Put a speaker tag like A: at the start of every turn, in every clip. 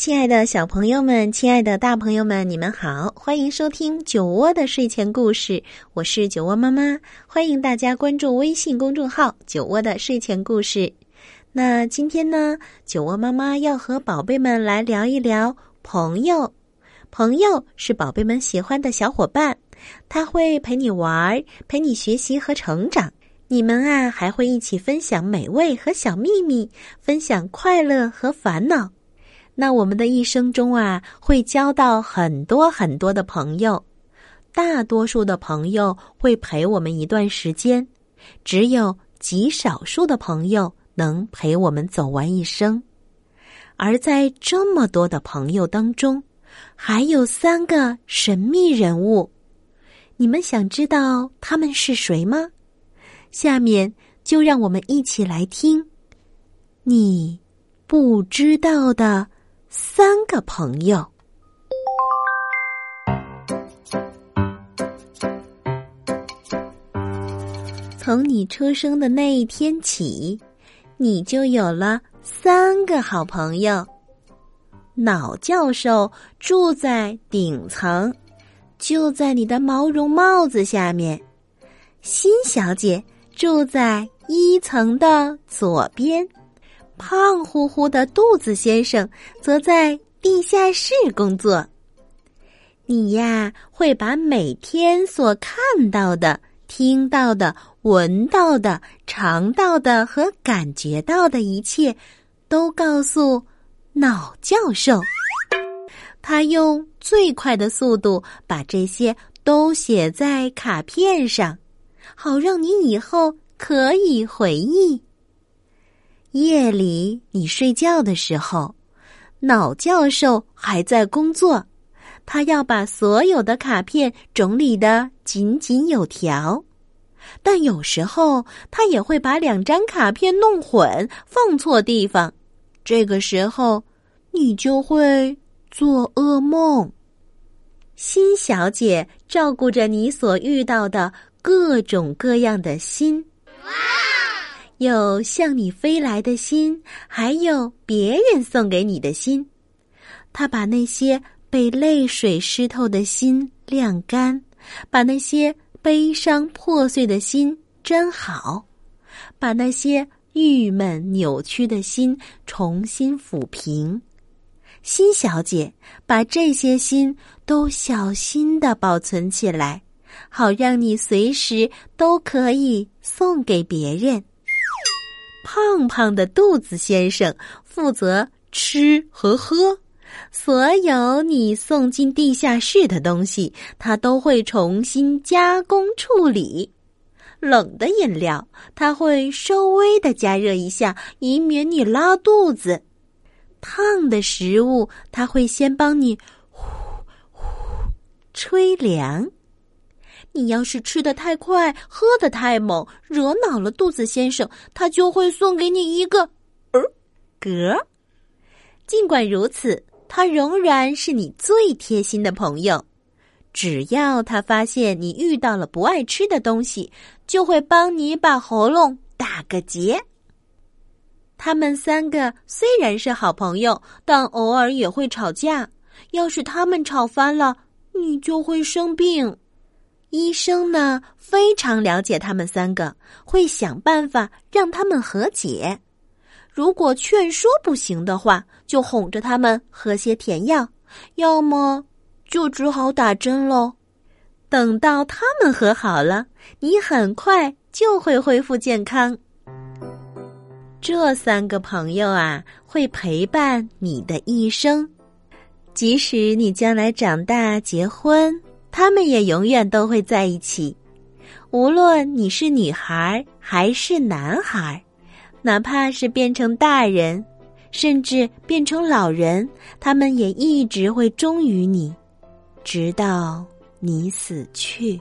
A: 亲爱的小朋友们，亲爱的大朋友们，你们好，欢迎收听酒窝的睡前故事。我是酒窝妈妈，欢迎大家关注微信公众号“酒窝的睡前故事”。那今天呢，酒窝妈妈要和宝贝们来聊一聊朋友。朋友是宝贝们喜欢的小伙伴，他会陪你玩儿，陪你学习和成长。你们啊，还会一起分享美味和小秘密，分享快乐和烦恼。那我们的一生中啊，会交到很多很多的朋友，大多数的朋友会陪我们一段时间，只有极少数的朋友能陪我们走完一生。而在这么多的朋友当中，还有三个神秘人物，你们想知道他们是谁吗？下面就让我们一起来听你不知道的。三个朋友，从你出生的那一天起，你就有了三个好朋友。脑教授住在顶层，就在你的毛绒帽子下面；新小姐住在一层的左边。胖乎乎的肚子先生则在地下室工作。你呀，会把每天所看到的、听到的、闻到的、尝到的和感觉到的一切，都告诉脑教授。他用最快的速度把这些都写在卡片上，好让你以后可以回忆。夜里你睡觉的时候，脑教授还在工作，他要把所有的卡片整理的井井有条。但有时候他也会把两张卡片弄混，放错地方。这个时候，你就会做噩梦。新小姐照顾着你所遇到的各种各样的心。有向你飞来的心，还有别人送给你的心。他把那些被泪水湿透的心晾干，把那些悲伤破碎的心粘好，把那些郁闷扭曲的心重新抚平。新小姐把这些心都小心的保存起来，好让你随时都可以送给别人。胖胖的肚子先生负责吃和喝，所有你送进地下室的东西，他都会重新加工处理。冷的饮料，他会稍微的加热一下，以免你拉肚子；烫的食物，他会先帮你呼呼吹凉。你要是吃的太快，喝的太猛，惹恼了肚子先生，他就会送给你一个儿嗝。尽管如此，他仍然是你最贴心的朋友。只要他发现你遇到了不爱吃的东西，就会帮你把喉咙打个结。他们三个虽然是好朋友，但偶尔也会吵架。要是他们吵翻了，你就会生病。医生呢，非常了解他们三个，会想办法让他们和解。如果劝说不行的话，就哄着他们喝些甜药，要么就只好打针喽。等到他们和好了，你很快就会恢复健康。这三个朋友啊，会陪伴你的一生，即使你将来长大结婚。他们也永远都会在一起，无论你是女孩还是男孩，哪怕是变成大人，甚至变成老人，他们也一直会忠于你，直到你死去。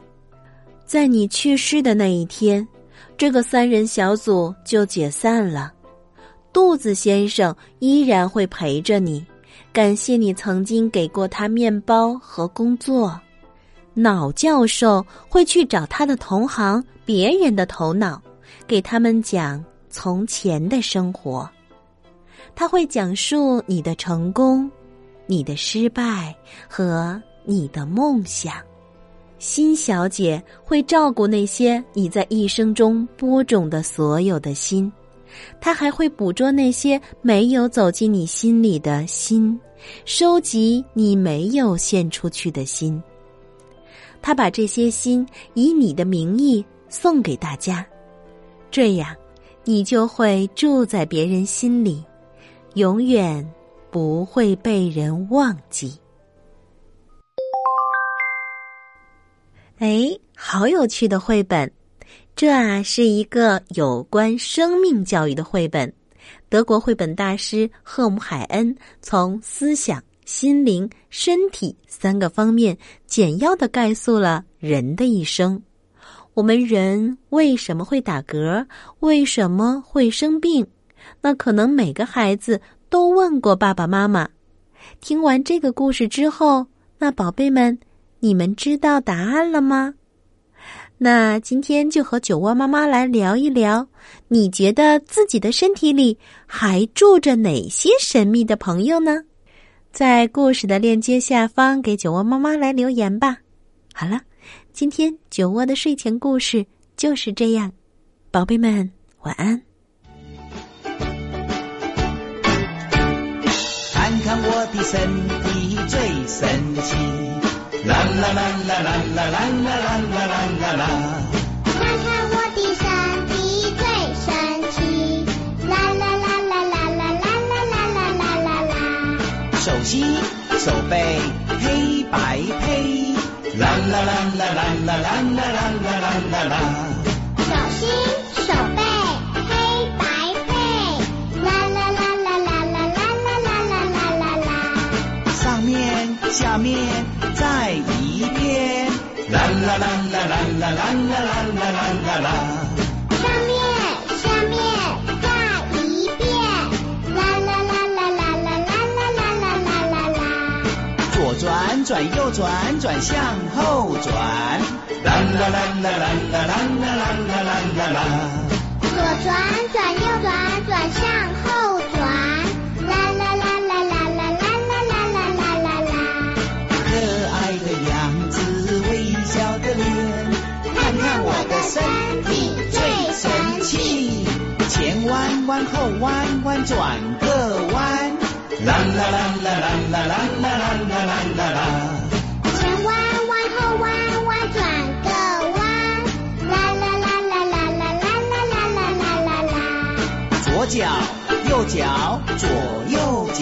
A: 在你去世的那一天，这个三人小组就解散了。肚子先生依然会陪着你，感谢你曾经给过他面包和工作。脑教授会去找他的同行，别人的头脑，给他们讲从前的生活。他会讲述你的成功、你的失败和你的梦想。辛小姐会照顾那些你在一生中播种的所有的心，她还会捕捉那些没有走进你心里的心，收集你没有献出去的心。他把这些心以你的名义送给大家，这样，你就会住在别人心里，永远不会被人忘记。哎，好有趣的绘本！这啊是一个有关生命教育的绘本。德国绘本大师赫姆海恩从思想、心灵、身体三个方面简要的概述了人的一生。我们人为什么会打嗝？为什么会生病？那可能每个孩子都问过爸爸妈妈。听完这个故事之后，那宝贝们。你们知道答案了吗？那今天就和酒窝妈妈来聊一聊，你觉得自己的身体里还住着哪些神秘的朋友呢？在故事的链接下方给酒窝妈妈来留言吧。好了，今天酒窝的睡前故事就是这样，宝贝们晚安。
B: 看看我的身体最神奇。啦啦啦啦啦啦啦啦啦啦啦啦！手心手背黑白配，啦啦啦啦啦啦啦啦啦啦啦啦！
C: 手心手背黑白配，啦啦啦啦啦啦啦啦啦啦啦啦！
B: 上面下面。再一遍，啦啦啦啦啦啦啦啦啦啦啦啦
C: 转转右转转向后转，啦啦啦啦啦啦啦啦啦啦啦啦。
B: 左转转右转转向后转。啦啦啦啦啦啦啦啦啦啦啦啦。
C: 可爱的样子，微笑的脸，看看我的
B: 身体最神气，前弯弯后弯弯转个弯，啦啦啦啦啦啦啦啦啦啦啦
C: 脚右脚左右脚，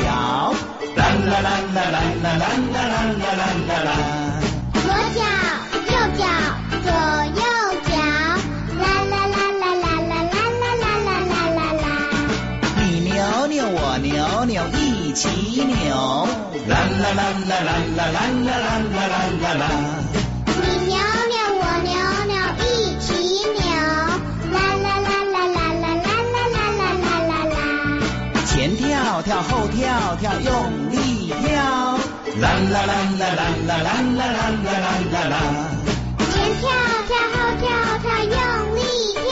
C: 啦啦啦啦啦啦啦啦啦啦啦。
B: 左脚右脚左右脚，啦啦啦啦啦啦啦啦啦啦啦
C: 啦。你扭扭我扭
B: 扭一起扭，啦啦啦啦啦啦啦啦啦啦啦啦。
C: 后跳跳用力跳，啦啦啦啦啦啦啦啦啦啦啦啦。
B: 前跳跳后跳跳用力跳，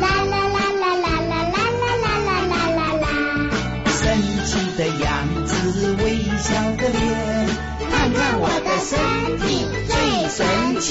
B: 啦啦啦啦啦啦啦啦啦啦啦啦
C: 啦。神奇。
B: 的样子，微笑的脸，看看我的身体最神奇。